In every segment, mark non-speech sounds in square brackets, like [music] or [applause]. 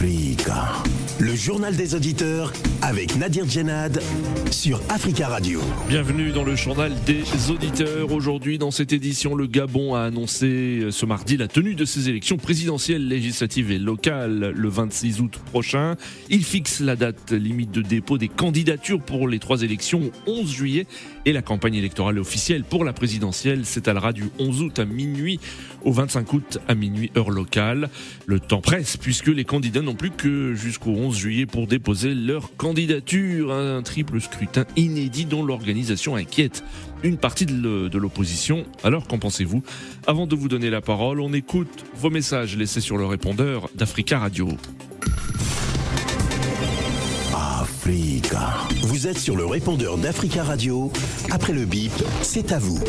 Le journal des auditeurs avec Nadir Djenad sur Africa Radio. Bienvenue dans le journal des auditeurs. Aujourd'hui, dans cette édition, le Gabon a annoncé ce mardi la tenue de ses élections présidentielles, législatives et locales le 26 août prochain. Il fixe la date limite de dépôt des candidatures pour les trois élections 11 juillet et la campagne électorale officielle pour la présidentielle s'étalera du 11 août à minuit au 25 août à minuit heure locale. Le temps presse puisque les candidats n'ont plus que jusqu'au 11 juillet pour déposer leur candidature. Un triple scrutin inédit dont l'organisation inquiète une partie de l'opposition. Alors qu'en pensez-vous? Avant de vous donner la parole, on écoute vos messages laissés sur le répondeur d'Africa Radio. Vous êtes sur le répondeur d'Africa Radio. Après le bip, c'est à vous.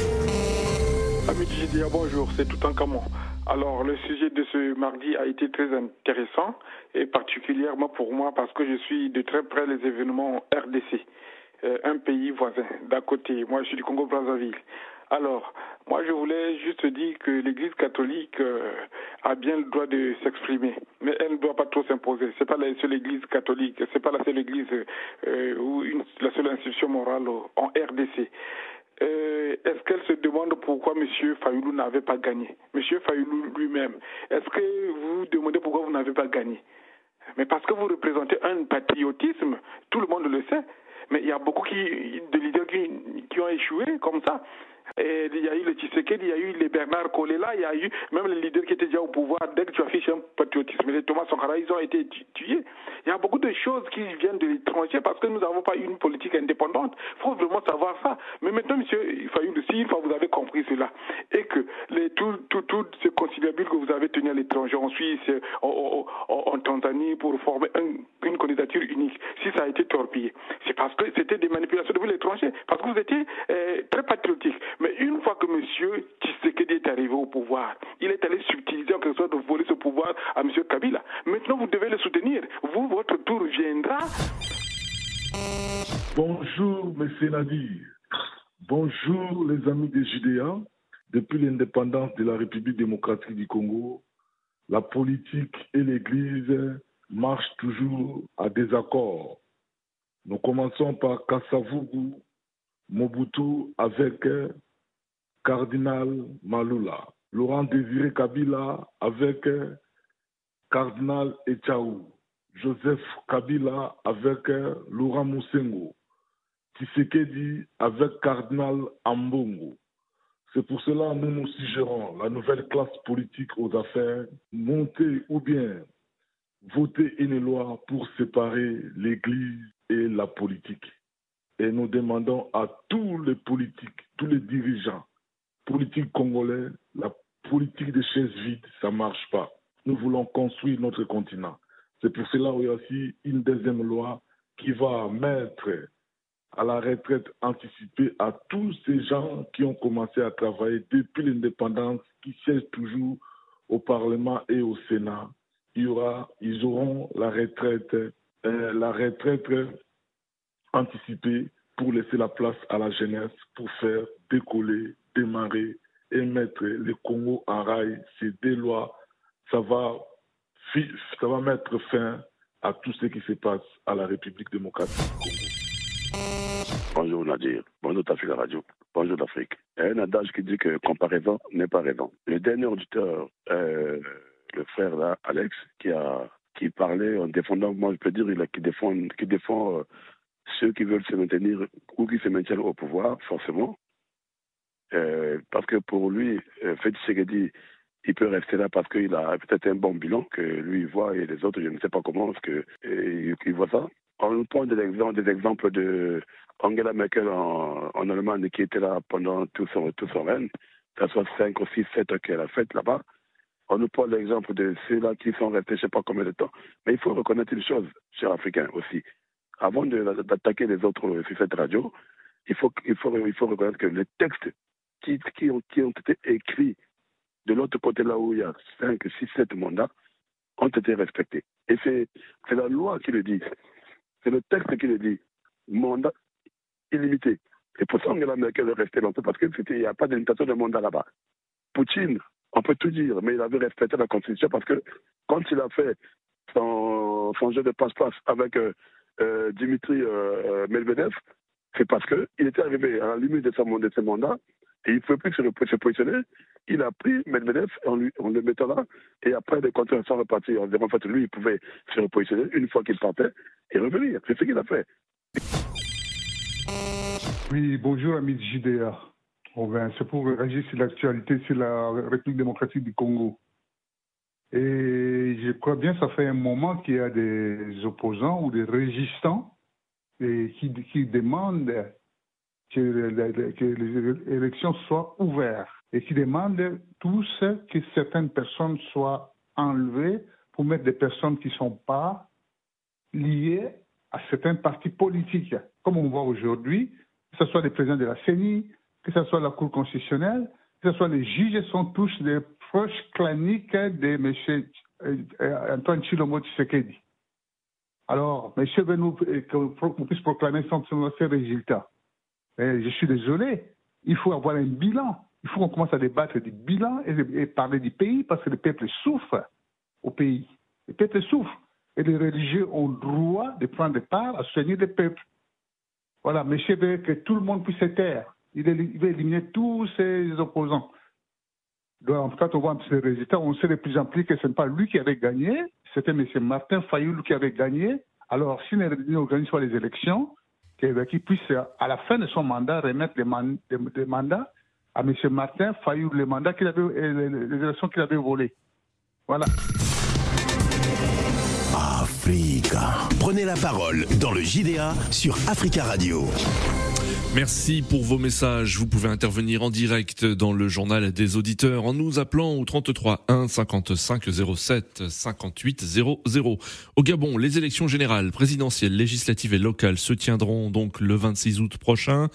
Amis du bonjour, c'est tout un camon. Alors, le sujet de ce mardi a été très intéressant et particulièrement pour moi parce que je suis de très près les événements RDC, euh, un pays voisin d'à côté. Moi, je suis du Congo-Brazzaville. Alors, moi, je voulais juste dire que l'Église catholique euh, a bien le droit de s'exprimer, mais elle ne doit pas trop s'imposer. C'est pas la seule Église catholique, c'est pas la seule Église euh, ou une, la seule institution morale en RDC. Euh, est-ce qu'elle se demande pourquoi M. Fayoulou n'avait pas gagné? M. Fayoulou lui-même, est-ce que vous vous demandez pourquoi vous n'avez pas gagné? Mais parce que vous représentez un patriotisme, tout le monde le sait. Mais il y a beaucoup qui, de leaders qui, qui ont échoué comme ça. Il y a eu le Tshisekedi, il y a eu les Bernard Kolela, il y a eu même les leaders qui étaient déjà au pouvoir. Dès que tu affiches un patriotisme, les Thomas Sankara, ils ont été tués. Il y a beaucoup de choses qui viennent de l'étranger parce que nous n'avons pas une politique indépendante. Il faut vraiment savoir ça. Mais maintenant, monsieur Fayoul, si une fois vous avez compris cela et que les, tout, tout, tout ce conciliabule que vous avez tenu à l'étranger, en Suisse, en, en, Tanzanie, pour former une candidature unique, si ça a été torpillé, c'est parce que c'était des manipulations de l'étranger, parce que vous étiez euh, très patriotique. Mais une fois que M. Tshisekedi est arrivé au pouvoir, il est allé subtiliser en quelque sorte de voler ce pouvoir à M. Kabila. Maintenant, vous devez le soutenir. Vous, votre tour viendra. Bonjour, M. Nadir. Bonjour, les amis des Judéens. Depuis l'indépendance de la République démocratique du Congo, la politique et l'Église marchent toujours à désaccord. Nous commençons par Kassavugu, Mobutu avec cardinal Malula, Laurent Désiré Kabila avec cardinal Echaou, Joseph Kabila avec Laurent Moussengo, Tshisekedi avec cardinal Ambongo. C'est pour cela que nous nous suggérons la nouvelle classe politique aux affaires, monter ou bien voter une loi pour séparer l'Église et la politique. Et nous demandons à tous les politiques, tous les dirigeants, politique congolais, la politique des chaises vides, ça ne marche pas. Nous voulons construire notre continent. C'est pour cela qu'il y a aussi une deuxième loi qui va mettre à la retraite anticipée à tous ces gens qui ont commencé à travailler depuis l'indépendance, qui siègent toujours au Parlement et au Sénat. Il y aura, ils auront la retraite, euh, la retraite anticipée pour laisser la place à la jeunesse, pour faire décoller démarrer et mettre le Congo en rail, ces deux lois, ça va, ça va mettre fin à tout ce qui se passe à la République démocratique du Congo. Bonjour Nadir, bonjour Tafila Radio, bonjour l'Afrique. Il y a un adage qui dit que comparaison n'est pas raison. Le dernier auditeur, euh, le frère là, Alex, qui a qui parlait en défendant, moi je peux dire, il a, qui défend, qui défend euh, ceux qui veulent se maintenir ou qui se maintiennent au pouvoir, forcément. Euh, parce que pour lui, euh, Fed Segedi, il peut rester là parce qu'il a peut-être un bon bilan que lui voit et les autres, je ne sais pas comment, parce que euh, voit ça. On prend des exemples, des de Angela Merkel en, Allemagne qui était là pendant tout son, tout son règne, ça soit 5 ou 6, 7 qu'elle a fait là-bas. On nous prend l'exemple de ceux-là qui sont restés je ne sais pas combien de temps. Mais il faut reconnaître une chose, chers Africains aussi. Avant d'attaquer les autres sur cette radio, il faut reconnaître que les textes qui, qui, ont, qui ont été écrits de l'autre côté, là où il y a 5, 6, 7 mandats, ont été respectés. Et c'est la loi qui le dit. C'est le texte qui le dit. Mandat illimité. Et pour ça, Angela Merkel est restée longtemps, parce qu'il n'y a pas d'imitation de mandat là-bas. Poutine, on peut tout dire, mais il avait respecté la Constitution parce que quand il a fait son, jeu de passe-passe avec Dimitri Medvedev, c'est parce qu'il était arrivé à la limite de, de ses mandats et il ne pouvait plus se, positionner. Il a pris Medvedev en, le mettant là. Et après, les compteurs sont repartis. En fait, lui, il pouvait se repositionner une fois qu'il partait et revenir. C'est ce qu'il a fait. Oui, bonjour, amis JDA. C'est pour réagir sur l'actualité sur la République démocratique du Congo. Et je crois bien que ça fait un moment qu'il y a des opposants ou des résistants qui demandent que, les élections soient ouvertes et qui demandent tous que certaines personnes soient enlevées pour mettre des personnes qui ne sont pas liées à certains partis politiques. Comme on voit aujourd'hui, que ce soit les présidents de la CENI, que ce soit la Cour constitutionnelle, que ce soit les juges, sont tous des proches claniques de M. Antoine Chilombo Tshisekedi. Alors, monsieur veut nous, qu'on puisse proclamer sans ces résultats. Mais je suis désolé, il faut avoir un bilan. Il faut qu'on commence à débattre du bilan et, parler du pays parce que le peuple souffre au pays. Le peuple souffre. Et les religieux ont le droit de prendre part à soigner le peuple. Voilà, monsieur veut que tout le monde puisse se taire. Il veut éliminer tous ses opposants. Donc, quand on voit ces résultats, on sait de plus en plus que ce n'est pas lui qui avait gagné, c'était M. Martin Fayoul qui avait gagné. Alors, si on organise les élections, qu'il puisse, à la fin de son mandat, remettre les, mandats à M. Martin Fayoul, les mandats qu'il avait, les élections qu'il avait volées. Voilà. Africa. Prenez la parole dans le JDA sur Africa Radio. Merci pour vos messages. Vous pouvez intervenir en direct dans le journal des auditeurs en nous appelant au 33 1 55 07 58 00. Au Gabon, les élections générales, présidentielles, législatives et locales se tiendront donc le 26 août prochain.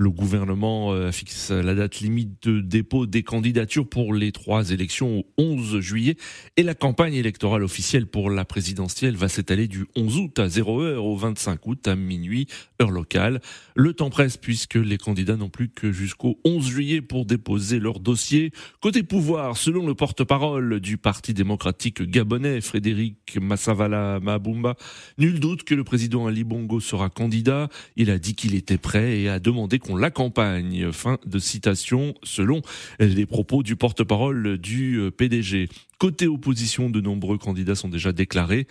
Le gouvernement euh, fixe la date limite de dépôt des candidatures pour les trois élections au 11 juillet et la campagne électorale officielle pour la présidentielle va s'étaler du 11 août à 0 heure au 25 août à minuit, heure locale. Le temps presse puisque les candidats n'ont plus que jusqu'au 11 juillet pour déposer leur dossier. Côté pouvoir, selon le porte-parole du Parti démocratique gabonais, Frédéric Massavala Mabumba, nul doute que le président Ali Bongo sera candidat. Il a dit qu'il était prêt et a demandé qu'on l'accompagne. Fin de citation selon les propos du porte-parole du euh, PDG. Côté opposition, de nombreux candidats sont déjà déclarés,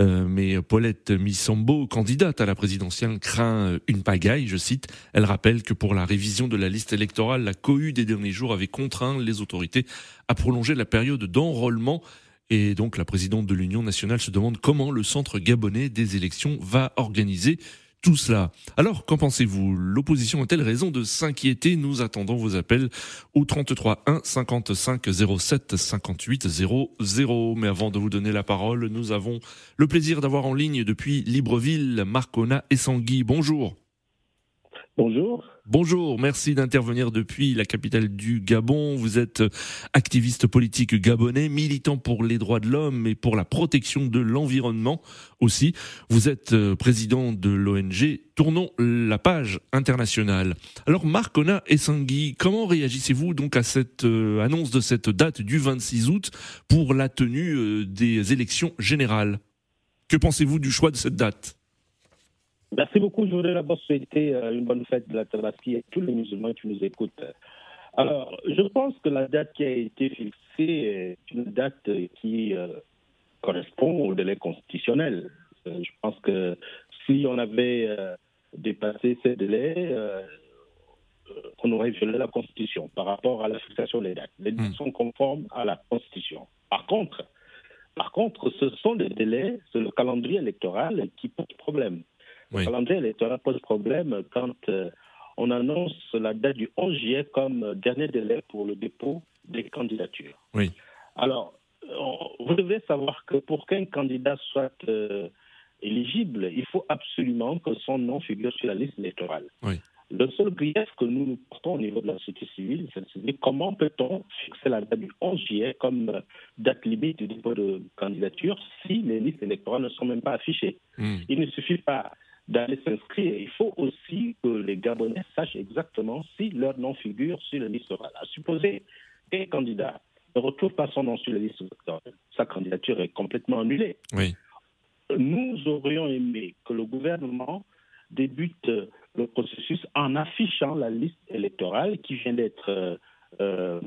euh, mais Paulette Missambo, candidate à la présidentielle, craint une pagaille, je cite. Elle rappelle que pour la révision de la liste électorale, la cohue des derniers jours avait contraint les autorités à prolonger la période d'enrôlement et donc la présidente de l'Union nationale se demande comment le centre gabonais des élections va organiser tout cela. Alors, qu'en pensez-vous? L'opposition a-t-elle raison de s'inquiéter? Nous attendons vos appels au 33 1 55 07 58 00. Mais avant de vous donner la parole, nous avons le plaisir d'avoir en ligne depuis Libreville Marcona et Sangui. Bonjour. Bonjour. Bonjour, merci d'intervenir depuis la capitale du Gabon. Vous êtes activiste politique gabonais, militant pour les droits de l'homme et pour la protection de l'environnement aussi. Vous êtes euh, président de l'ONG Tournons la page internationale. Alors Marc Ona et Sangui, comment réagissez-vous donc à cette euh, annonce de cette date du 26 août pour la tenue euh, des élections générales? Que pensez-vous du choix de cette date? Merci beaucoup. Je voudrais d'abord souhaiter euh, une bonne fête de la Tabaski et tous les musulmans qui nous écoutent. Alors, je pense que la date qui a été fixée est une date qui euh, correspond au délai constitutionnel. Euh, je pense que si on avait dépassé ces délais, on aurait violé la Constitution par rapport à la fixation des dates. Les dates hmm. sont conformes à la Constitution. Par contre, par contre, ce sont les délais, c'est le calendrier électoral qui pose problème. Le calendrier électoral pose problème quand euh, on annonce la date du 11 juillet comme dernier délai pour le dépôt des candidatures. Oui. Alors, vous devez savoir que pour qu'un candidat soit euh, éligible, il faut absolument que son nom figure sur la liste électorale. Oui. Le seul grief que nous nous portons au niveau de la société civile, c'est de dire comment peut-on fixer la date du 11 juillet comme date limite du dépôt de candidature si les listes électorales ne sont même pas affichées. Hmm. Il ne suffit pas d'aller s'inscrire. Il faut aussi que les Gabonais sachent exactement si leur nom figure sur la liste orale. À supposer qu'un candidat ne retrouve pas son nom sur la liste sa candidature est complètement annulée. Oui. Nous aurions aimé que le gouvernement débute le processus en affichant la liste électorale qui vient d'être euh,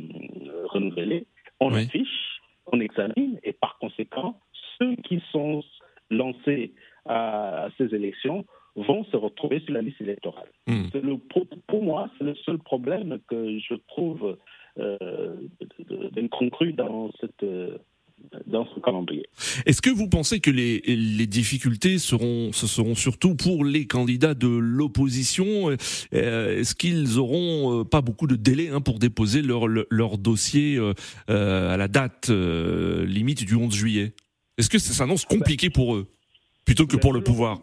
renouvelée. On Oui. affiche, on examine et par conséquent, ceux qui sont lancés à ces élections vont se retrouver sur la liste électorale. C'est le pour moi, c'est le seul problème que je trouve euh, d'incongru dans, cette, euh, dans ce calendrier. Est-ce que vous pensez que les, les difficultés seront, ce seront surtout pour les candidats de l'opposition? Euh, Est-ce qu'ils auront euh, pas beaucoup de délai hein, pour déposer leur, leur, dossier euh, à la date limite du 11 juillet? Est-ce que ça s'annonce compliqué pour eux? Plutôt que pour le pouvoir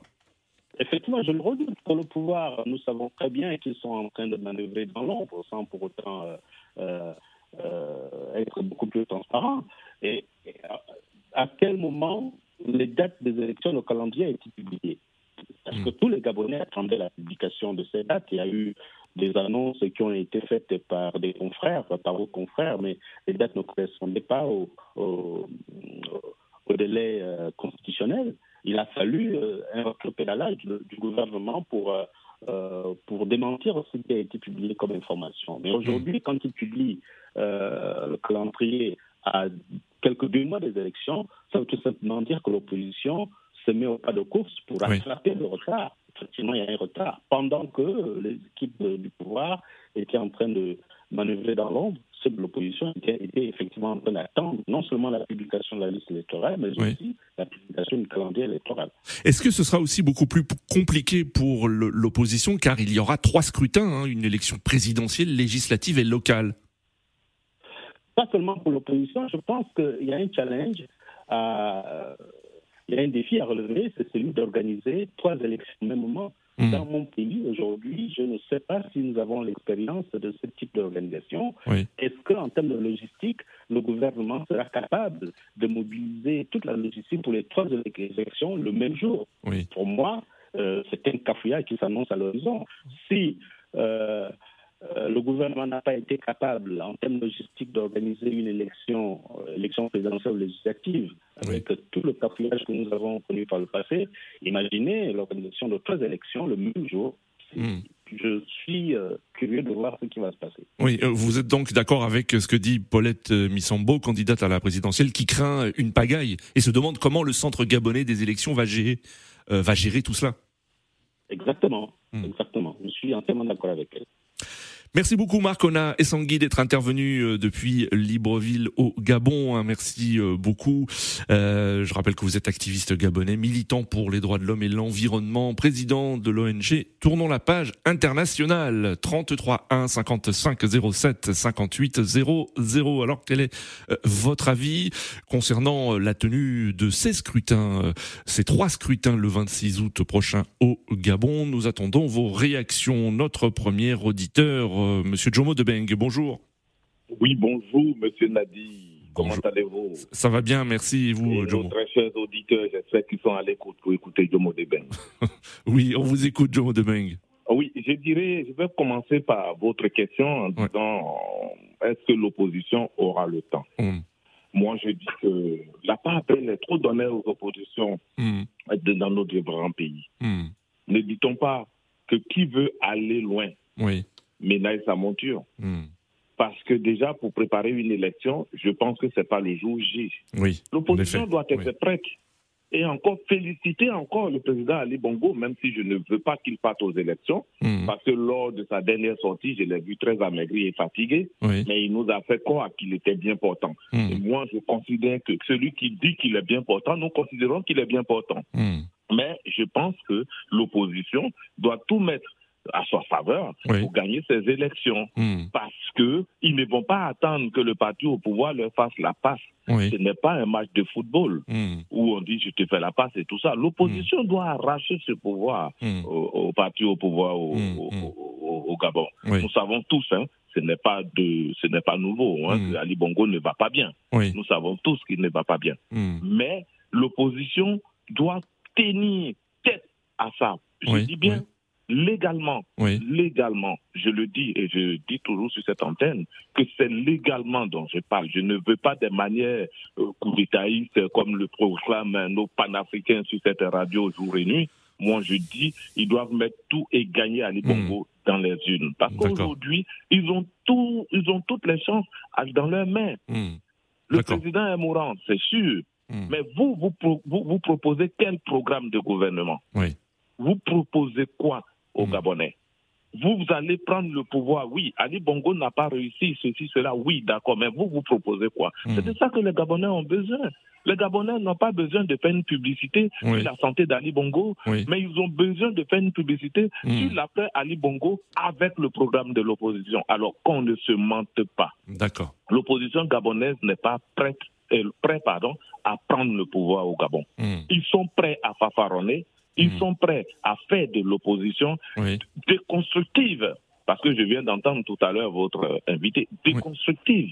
Effectivement, je le redoute. Pour le pouvoir, nous savons très bien qu'ils sont en train de manœuvrer dans l'ombre sans pour autant euh, euh, euh, être beaucoup plus transparents. Et, et à, quel moment les dates des élections, le calendrier a été publié Parce que tous les Gabonais attendaient la publication de ces dates. Il y a eu des annonces qui ont été faites par des confrères, par vos confrères, mais les dates ne correspondaient pas au, au, au délai constitutionnel il a fallu euh, un rétropédalage du, du gouvernement pour, euh, euh, pour démentir ce qui a été publié comme information. Mais aujourd'hui, quand il publie euh, le calendrier à quelques deux mois des élections, ça veut tout simplement dire que l'opposition se met au pas de course pour Oui. rattraper le retard. Effectivement, il y a un retard. Pendant que les équipes du pouvoir étaient en train de manœuvrer dans l'ombre, ceux de l'opposition étaient, étaient effectivement en train d'attendre non seulement la publication de la liste électorale, mais Oui. aussi la publication du calendrier électoral. Est-ce que ce sera aussi beaucoup plus compliqué pour l'opposition car il y aura trois scrutins, hein, une élection présidentielle, législative et locale? Pas seulement pour l'opposition, je pense qu'il y a un challenge, à- il y a un défi à relever, c'est celui d'organiser trois élections au même moment. Hmm. Dans mon pays, aujourd'hui, je ne sais pas si nous avons l'expérience de ce type d'organisation. Oui. Est-ce qu'en termes de logistique, le gouvernement sera capable de mobiliser toute la logistique pour les trois élections le même jour? Oui. Pour moi, euh, c'est un cafouillage qui s'annonce à l'horizon. Si euh, euh, le gouvernement n'a pas été capable, en termes logistiques, d'organiser une élection, euh, élection présidentielle ou législative, avec tout le cafouillage que nous avons connu par le passé, imaginez l'organisation de trois élections le même jour. Hmm. Je suis euh, curieux de voir ce qui va se passer. Oui, euh, vous êtes donc d'accord avec ce que dit Paulette Missambo, candidate à la présidentielle, qui craint une pagaille et se demande comment le centre gabonais des élections va gérer, va gérer tout cela. Exactement, Hmm. exactement. Je suis entièrement d'accord avec elle. Merci beaucoup Marc Ona et Sangui d'être intervenu euh, depuis Libreville au Gabon. hein. Merci euh, beaucoup. Euh, je rappelle que vous êtes activiste gabonais, militant pour les droits de l'homme et l'environnement, président de l'ONG Tournons la page internationale 33 1 55 07 58 00. Alors quel est votre avis concernant la tenue de ces scrutins, ces trois scrutins le 26 août prochain au Gabon? Nous attendons vos réactions. Notre premier auditeur, euh, Monsieur Jomo Debeng, bonjour. Oui, bonjour, monsieur Nadi. Comment allez-vous Ça va bien, merci et vous, Et nos Jomo. très chers auditeurs, j'espère qu'ils sont à l'écoute pour écouter Jomo Deben. [laughs] Oui, on vous écoute, Jomo Debeng. Oui, je dirais, je vais commencer par votre question en Ouais. disant est-ce que l'opposition aura le temps? Hum, Moi, je dis que la part belle est trop donnée aux oppositions hum, de- dans notre grand pays. hum. Ne dit-on pas que qui veut aller loin Oui. Ménage sa monture hum. Parce que déjà, pour préparer une élection, je pense que ce n'est pas le jour J. Oui. L'opposition doit être oui. prête. Et encore féliciter encore le président Ali Bongo, même si je ne veux pas qu'il parte aux élections, Hum, parce que lors de sa dernière sortie, je l'ai vu très amaigri et fatigué, Oui. mais il nous a fait croire qu'il était bien portant. Et Hum, moi, je considère que celui qui dit qu'il est bien portant, nous considérons qu'il est bien portant. Mais je pense que l'opposition doit tout mettre à sa faveur Oui. pour gagner ces élections. Hum, Parce que ils ne vont pas attendre que le parti au pouvoir leur fasse la passe. Oui. Ce n'est pas un match de football Hum, où on dit je te fais la passe et tout ça. L'opposition doit arracher ce pouvoir au, au parti au pouvoir au, au- au- au Gabon. Oui. Nous savons tous, hein, ce n'est pas de, ce n'est pas nouveau. Hein, Ali Bongo ne va pas bien. Nous savons tous qu'il ne va pas bien. Mais l'opposition doit tenir tête à ça. Je dis bien légalement, légalement, je le dis et je dis toujours sur cette antenne que c'est légalement dont je parle. Je ne veux pas des manières euh, comme le proclament nos panafricains sur cette radio jour et nuit. Moi, je dis, ils doivent mettre tout et gagner à Libongo hmm. dans les unes. Parce qu'aujourd'hui, ils ont tout, ils ont toutes les chances dans leurs mains. Hmm. Le président est mourant, c'est sûr. Hmm. Mais vous vous, vous, proposez quel programme de gouvernement? Vous proposez quoi? Aux Gabonais vous, allez prendre le pouvoir. Oui, Ali Bongo n'a pas réussi, ceci, cela, oui, d'accord, mais vous, vous proposez quoi? C'est de ça que les Gabonais ont besoin. Les Gabonais n'ont pas besoin de faire une publicité sur la santé d'Ali Bongo, mais ils ont besoin de faire une publicité hmm. sur l'après Ali Bongo avec le programme de l'opposition. Alors qu'on ne se mente pas. D'accord. L'opposition gabonaise n'est pas prête, euh, prêt pardon, à prendre le pouvoir au Gabon. Hmm. Ils sont prêts à fafaronner, ils hmm. sont prêts à faire de l'opposition déconstructive parce que je viens d'entendre tout à l'heure votre euh, invité, déconstructive.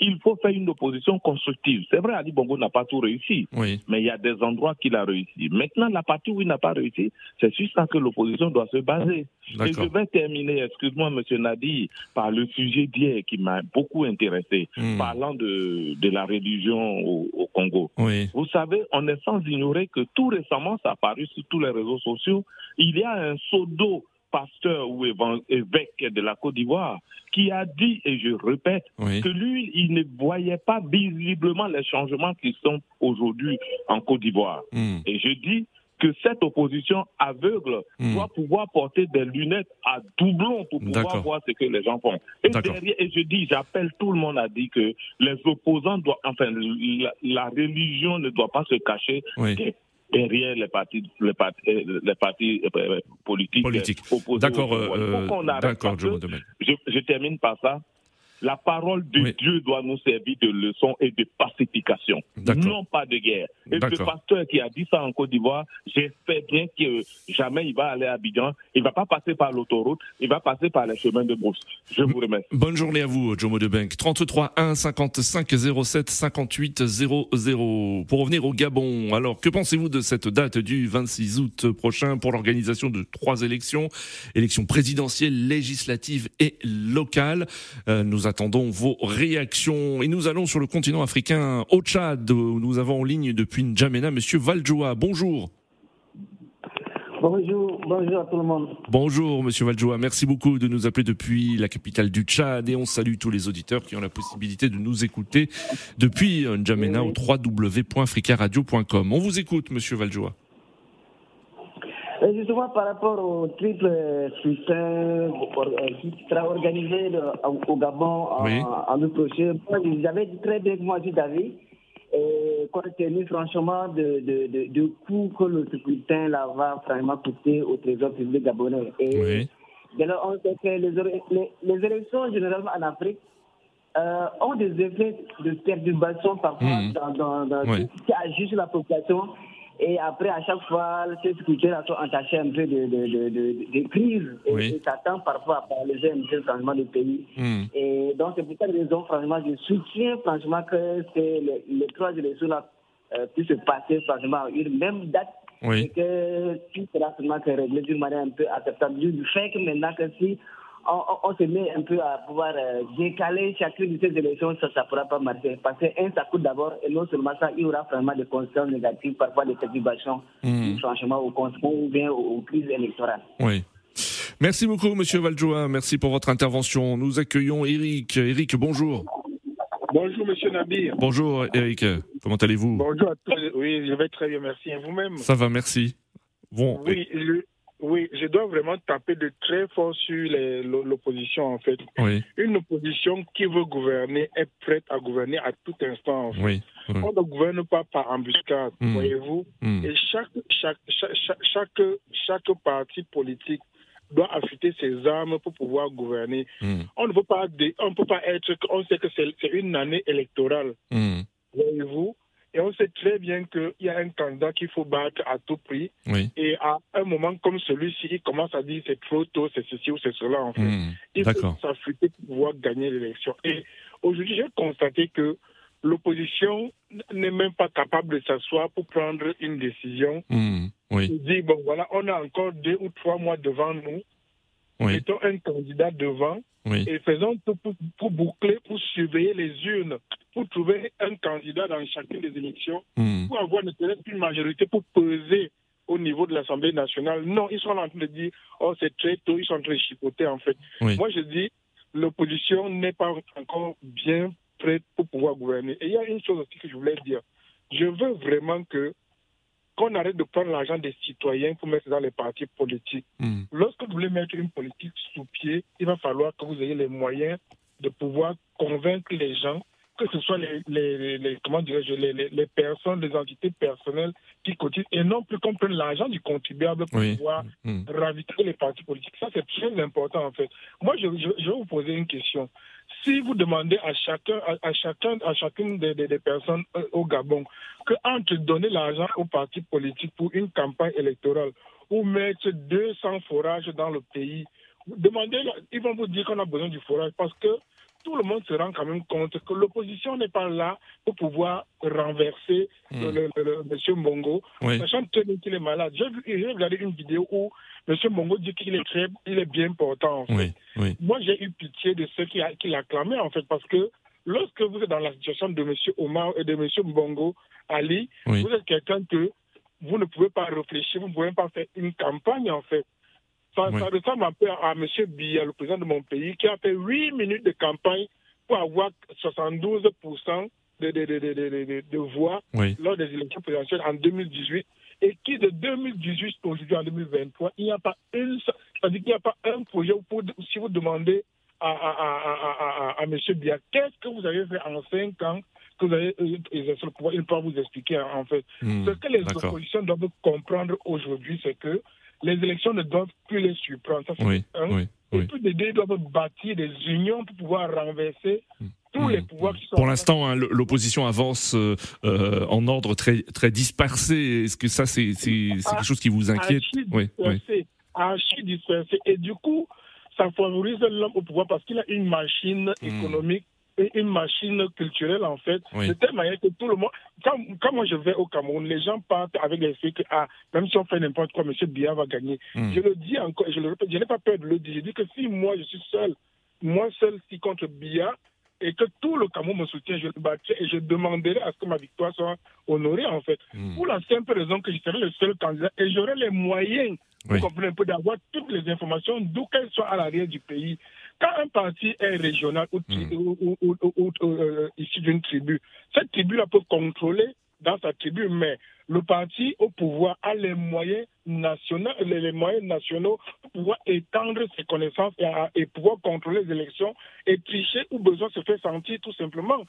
Il faut faire une opposition constructive. C'est vrai, Ali Bongo n'a pas tout réussi, mais il y a des endroits qu'il a réussi. Maintenant, la partie où il n'a pas réussi, c'est sur ça que l'opposition doit se baser. Et je vais terminer, excuse-moi, Monsieur Nadi, par le sujet d'hier qui m'a beaucoup intéressé, hmm. parlant de, de la religion au, au Congo. Vous savez, on est sans ignorer que tout récemment, ça a apparu sur tous les réseaux sociaux, il y a un seau d'eau pasteur ou évêque de la Côte d'Ivoire, qui a dit, et je répète, que lui, il ne voyait pas visiblement les changements qui sont aujourd'hui en Côte d'Ivoire. Hmm. Et je dis que cette opposition aveugle hmm. doit pouvoir porter des lunettes à doublon pour pouvoir voir ce que les gens font. Et, derrière, et je dis, j'appelle tout le monde à dire que les opposants doivent, enfin, la, religion ne doit pas se cacher derrière les partis, les partis, euh, les partis euh, politiques, Politique. D'accord, euh, d'accord, je, je termine par ça la parole de Dieu doit nous servir de leçon et de pacification, non pas de guerre. Et le pasteur qui a dit ça en Côte d'Ivoire, j'espère bien que jamais il va aller à Abidjan, il va pas passer par l'autoroute, il va passer par les chemins de brousse. Je vous remercie. Bonne journée à vous, Jomo de Bank. 33 1 55 07 58 00. Pour revenir au Gabon, alors que pensez-vous de cette date du 26 août prochain pour l'organisation de trois élections, élections présidentielles, législatives et locales euh, Nous attendons vos réactions. Et nous allons sur le continent africain, au Tchad, où nous avons en ligne depuis N'Djamena Monsieur Valjoua. Bonjour. Bonjour, bonjour à tout le monde. Bonjour Monsieur Valjoua, merci beaucoup de nous appeler depuis la capitale du Tchad et on salue tous les auditeurs qui ont la possibilité de nous écouter depuis N'Djamena au www.africaradio.com. On vous écoute Monsieur Valjoua. Justement, par rapport au triple scrutin euh, qui sera organisé au Gabon en, août prochain, j'avais dit très bien que moi, j'ai d'avis, compte tenu franchement de, de, de, de coûts que le scrutin là, va vraiment coûter au trésor public gabonais. Et on sait que les, les, élections, généralement en Afrique, euh, ont des effets de perturbation parfois mmh. dans, dans, qui agissent la population et après, à chaque fois, ces structures sont entachées un peu de, de, de, de crise et, ça tend parfois à paralyser un peu le changement du pays. Hmm. Et donc, c'est pour cette raison, franchement, je soutiens franchement que les, les trois élections-là euh, puissent se passer franchement à une même date et que tout sera seulement réglé d'une manière un peu acceptable. Du fait que maintenant que si on, se met un peu à pouvoir euh, décaler chacune de ces élections, ça ne pourra pas marcher. Parce que, un, ça coûte d'abord, et non seulement ça, il y aura vraiment des conséquences négatives, parfois des perturbations, mmh. franchement, au ou bien aux, crises électorales. Oui. Merci beaucoup, Monsieur Valjoua. Merci pour votre intervention. Nous accueillons Eric. Eric, bonjour. Bonjour, Monsieur Nabir. Bonjour, Eric. Comment allez-vous? Bonjour à tous. Oui, je vais très bien, merci. Et vous-même? Ça va, merci. Bon, oui, oui, je dois vraiment taper de très fort sur l'opposition, en fait. Une opposition qui veut gouverner est prête à gouverner à tout instant, en fait. On ne gouverne pas par embuscade, hmm. voyez-vous. Hmm. Et chaque, chaque, chaque, chaque, chaque parti politique doit affûter ses armes pour pouvoir gouverner. Hmm. On ne peut pas, on peut pas être, on sait que c'est une année électorale. Voyez-vous et on sait très bien qu'il y a un candidat qu'il faut battre à tout prix. Et à un moment comme celui-ci, il commence à dire c'est trop tôt, c'est ceci ou c'est cela. En fait. Hmm. Il faut s'affûter pour pouvoir gagner l'élection. Et aujourd'hui, j'ai constaté que l'opposition n'est même pas capable de s'asseoir pour prendre une décision. Mmh, oui. Dire, bon, voilà, on a encore deux ou trois mois devant nous. Mettons un candidat devant et faisons tout pour, boucler, pour surveiller les urnes, pour trouver un candidat dans chacune des élections, mmh. pour avoir une majorité pour peser au niveau de l'Assemblée nationale. Non, ils sont en train de dire, oh, c'est très tôt, ils sont en train de chipoter, en fait. Moi, je dis, l'opposition n'est pas encore bien prête pour pouvoir gouverner. Et il y a une chose aussi que je voulais dire. Je veux vraiment que qu'on arrête de prendre l'argent des citoyens pour mettre dans les partis politiques. Hmm. Lorsque vous voulez mettre une politique sous pied, il va falloir que vous ayez les moyens de pouvoir convaincre les gens que ce soit les, les, les comment les, les, personnes, les entités personnelles qui cotisent et non plus qu'on prenne l'argent du contribuable pour pouvoir mmh. ravitailler les partis politiques. Ça, c'est très important, en fait. Moi, je, je, vais vous poser une question. Si vous demandez à chacun, à, chacun, à chacune des, personnes euh, au Gabon que entre donner l'argent aux partis politiques pour une campagne électorale ou mettre 200 forages dans le pays, demandez, ils vont vous dire qu'on a besoin du forage parce que tout le monde se rend quand même compte que l'opposition n'est pas là pour pouvoir renverser hmm. le, M. Mbongo, sachant qu'il est malade. J'ai regardé une vidéo où M. Mbongo dit qu'il est très, il est bien portant. Moi, j'ai eu pitié de ceux qui, qui l'acclamaient, en fait, parce que lorsque vous êtes dans la situation de M. Omar et de M. Mbongo Ali, vous êtes quelqu'un que vous ne pouvez pas réfléchir, vous ne pouvez pas faire une campagne, en fait. Ça, ressemble un peu à M. Biya, le président de mon pays, qui a fait 8 minutes de campagne pour avoir 72% de, de, de, de, voix lors des élections présidentielles en 2018 et qui de 2018 aujourd'hui en 2023, il n'y a pas une, c'est-à-dire qu'il n'y a pas un projet pour, si vous demandez à, à, à, à, M. Biya, qu'est-ce que vous avez fait en 5 ans que vous avez exercé le pouvoir, il peut vous expliquer en fait. Hmm, Ce que les oppositions doivent comprendre aujourd'hui, c'est que les élections ne doivent plus les surprendre. Ça, oui, oui, Et les doivent bâtir des unions pour pouvoir renverser mm. tous les mm. pouvoirs qui sont. Pour l'instant, hein, l'opposition avance euh, euh, en ordre très, très dispersé. Est-ce que ça, c'est quelque chose qui vous inquiète? Oui, oui. Archi dispersé. Et du coup, ça favorise l'homme au pouvoir parce qu'il a une machine mm. économique une machine culturelle, en fait, de telle manière que tout le monde. Quand, moi je vais au Cameroun, les gens partent avec les faits que, ah, même si on fait n'importe quoi, M. Biya va gagner. Hmm. Je le dis encore, je le répète, je n'ai pas peur de le dire. Je dis que si moi je suis seul, moi seul, si contre Biya, et que tout le Cameroun me soutient, je le battrai et je demanderai à ce que ma victoire soit honorée, en fait. Hmm. Pour la simple raison que je serai le seul candidat et j'aurai les moyens, vous comprenez un peu, d'avoir toutes les informations, d'où qu'elles soient à l'arrière du pays. Quand un parti est régional ou, hmm. euh, issu d'une tribu, cette tribu-là peut contrôler dans sa tribu, mais le parti au pouvoir a les moyens nationaux, les, moyens nationaux pour pouvoir étendre ses connaissances et, et, pouvoir contrôler les élections et tricher où besoin se fait sentir tout simplement.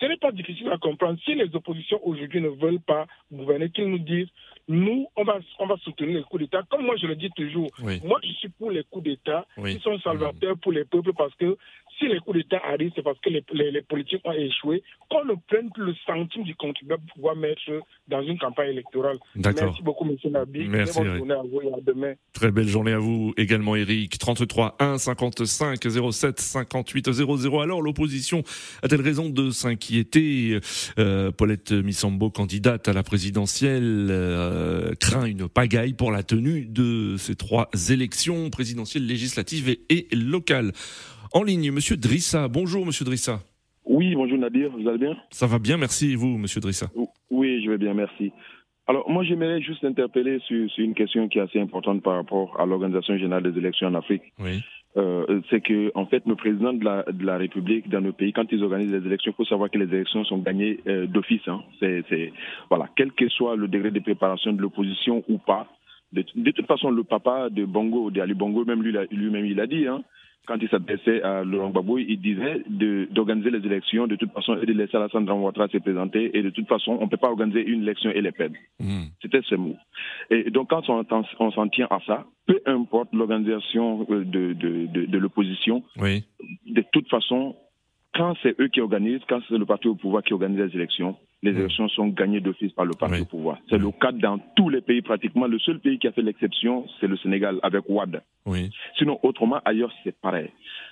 Ce n'est pas difficile à comprendre. Si les oppositions aujourd'hui ne veulent pas gouverner, qu'ils nous disent, nous, on va, on va soutenir les coups d'État. Comme moi, je le dis toujours, moi, je suis pour les coups d'État qui sont salvateurs pour les peuples parce que si les coups d'État arrivent, c'est parce que les, les, politiques ont échoué. Qu'on ne prenne plus le centime du contribuable pour pouvoir mettre dans une campagne électorale. Merci beaucoup, M. Nabi. Merci. Bonne journée à vous et à demain. Très belle journée à vous également, Eric. 33 1 55 07 58 00. Alors, l'opposition a-t-elle raison de s'inquiéter? Euh, Paulette Missambo, candidate à la présidentielle, euh, craint une pagaille pour la tenue de ces trois élections présidentielles, législatives et, et locales. En ligne, Monsieur Drissa. Bonjour, Monsieur Drissa. Oui, bonjour Nadir, vous allez bien? Ça va bien, merci. Et vous, Monsieur Drissa? Oui, je vais bien, merci. Alors, moi, j'aimerais juste interpeller sur, une question qui est assez importante par rapport à l'organisation générale des élections en Afrique. Oui. Euh, c'est que, en fait, le président de la, de la, République dans nos pays, quand ils organisent les élections, il faut savoir que les élections sont gagnées euh, d'office. Hein. C'est, voilà, quel que soit le degré de préparation de l'opposition ou pas. De, toute façon, le papa de Bongo, de Bongo, même lui, lui-même, il a dit, hein, quand il s'adressait à Laurent Gbagbo, il disait d'organiser les élections de toute façon et de laisser Alassane Ouattara se présenter et de toute façon, on ne peut pas organiser une élection et les perdre. Hmm. C'était ce mot. Et donc, quand on, s'en tient à ça, peu importe l'organisation euh, de, de, de, l'opposition, oui. de toute façon, quand c'est eux qui organisent, quand c'est le parti au pouvoir qui organise les élections, les élections sont gagnées d'office par le parti au pouvoir. C'est le cas dans tous les pays pratiquement. Le seul pays qui a fait l'exception, c'est le Sénégal avec Ouad. Oui. Sinon, autrement, ailleurs, c'est pareil.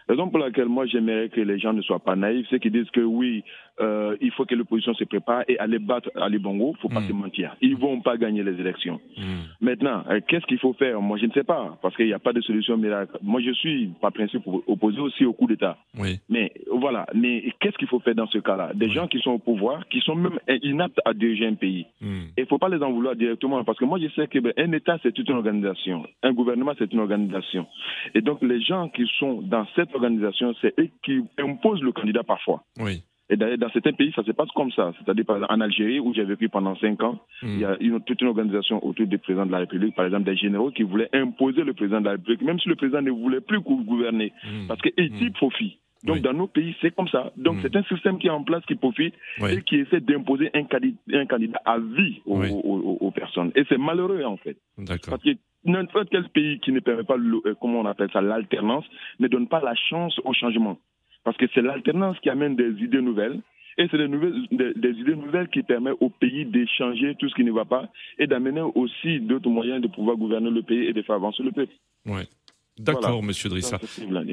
Raison pour laquelle moi j'aimerais que les gens ne soient pas naïfs, c'est qu'ils disent que oui, euh, il faut que l'opposition se prépare et aller battre Ali Bongo, faut pas mm. se mentir. Ils vont pas gagner les élections. Mm. Maintenant, euh, qu'est-ce qu'il faut faire? Moi, je ne sais pas, parce qu'il n'y a pas de solution miracle. Moi, je suis, par principe, opposé aussi au coup d'État. Oui. Mais voilà, mais qu'est-ce qu'il faut faire dans ce cas-là? Des gens qui sont au pouvoir, qui sont même inaptes à diriger un pays. Mm. Et il faut pas les en vouloir directement, parce que moi, je sais qu'un ben, État, c'est toute une organisation. Un gouvernement, c'est une organisation. Et donc, les gens qui sont dans cette organisation, c'est eux qui imposent le candidat parfois. Oui. Et d'ailleurs, dans certains pays, ça se passe comme ça. C'est-à-dire, par exemple, en Algérie, où j'ai vécu pendant cinq ans, hmm. il y a une, toute une organisation autour du président de la République, par exemple des généraux qui voulaient imposer le président de la République, même si le président ne voulait plus gouverner, hmm. parce qu'il mmh. profit. Donc, dans nos pays, c'est comme ça. Donc, hmm. c'est un système qui est en place, qui profite et qui essaie d'imposer un, un, candidat à vie aux, personnes. Et c'est malheureux, en fait. Parce que n'importe quel pays qui ne permet pas, euh, comment on appelle ça, l'alternance, ne donne pas la chance au changement. Parce que c'est l'alternance qui amène des idées nouvelles. Et c'est des, des, idées nouvelles qui permettent au pays d'échanger tout ce qui ne va pas et d'amener aussi d'autres moyens de pouvoir gouverner le pays et de faire avancer le peuple. D'accord, monsieur Drissa.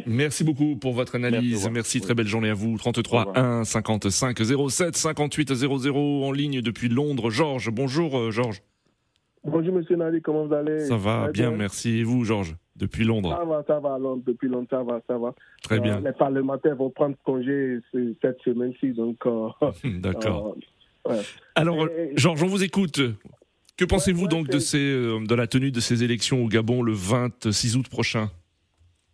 Merci beaucoup pour votre analyse. Merci, très belle journée à vous. 33 1 55 07 58 00 en ligne depuis Londres. Georges, bonjour euh, Georges. Bonjour Monsieur Nali, comment vous allez? Ça va bien, merci. Et vous, Georges, depuis Londres? Ça va, ça va, Londres, depuis Londres, ça va, ça va. Très bien. Euh, les parlementaires vont prendre congé cette semaine-ci, donc. Euh, [laughs] D'accord. Euh, Alors, Georges, on vous écoute. Que pensez-vous donc de, ces, de la tenue de ces élections au Gabon le 26 août prochain?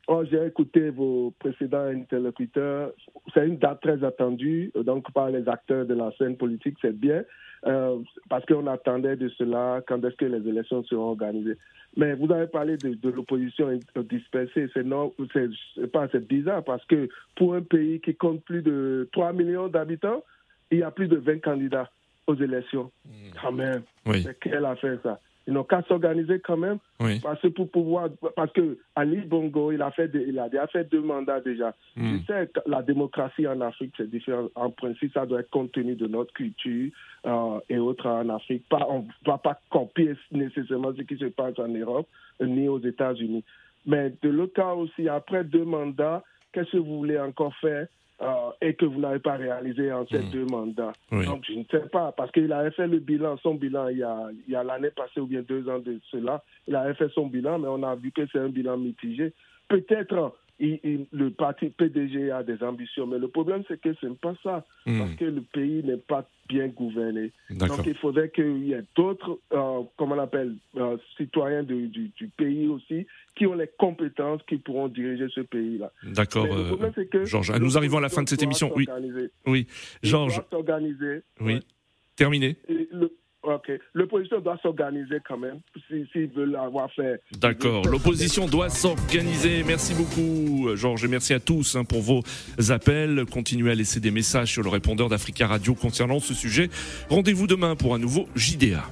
Oh, j'ai écouté vos précédents interlocuteurs. C'est une date très attendue, donc par les acteurs de la scène politique, c'est bien, euh, parce qu'on attendait de cela. Quand est-ce que les élections seront organisées? Mais vous avez parlé de, l'opposition dispersée, c'est non, c'est pas c'est bizarre parce que pour un pays qui compte plus de 3 millions d'habitants, il y a plus de 20 candidats aux élections. Hmm. Quand même. Oui. C'est quelle affaire ça? Ils n'ont qu'à s'organiser quand même. Parce que pour pouvoir, parce que Ali Bongo, il a fait, il a déjà fait deux mandats déjà. Hmm. Tu sais, la démocratie en Afrique, c'est différent. En principe, ça doit être compte tenu de notre culture euh, et autres en Afrique. Pas, on ne va pas copier nécessairement ce qui se passe en Europe ni aux États-Unis. Mais de l'autre cas aussi, après deux mandats, qu'est-ce que vous voulez encore faire? Euh, et que vous n'avez pas réalisé en ces hmm. deux mandats. Donc, je ne sais pas, parce qu'il avait fait le bilan, son bilan, il y a, il y a l'année passée ou bien deux ans de cela, il avait fait son bilan, mais on a vu que c'est un bilan mitigé. Peut-être le parti PDG a des ambitions, mais le problème, c'est que ce n'est pas ça, hmm. parce que le pays n'est pas bien gouverné. Donc, il faudrait qu'il y ait d'autres, euh, comment on appelle, euh, citoyens du, du, pays aussi, qui ont les compétences, qui pourront diriger ce pays-là. D'accord. Euh, Georges, nous arrivons à la fin de cette émission. Oui. Oui. Georges. Oui. Terminé. Ok. L'opposition doit s'organiser quand même, s'ils veulent avoir fait. D'accord. L'opposition doit s'organiser. Merci beaucoup, Georges, et merci à tous hein, pour vos appels. Continuez à laisser des messages sur le répondeur d'Africa Radio concernant ce sujet. Rendez-vous demain pour un nouveau JDA.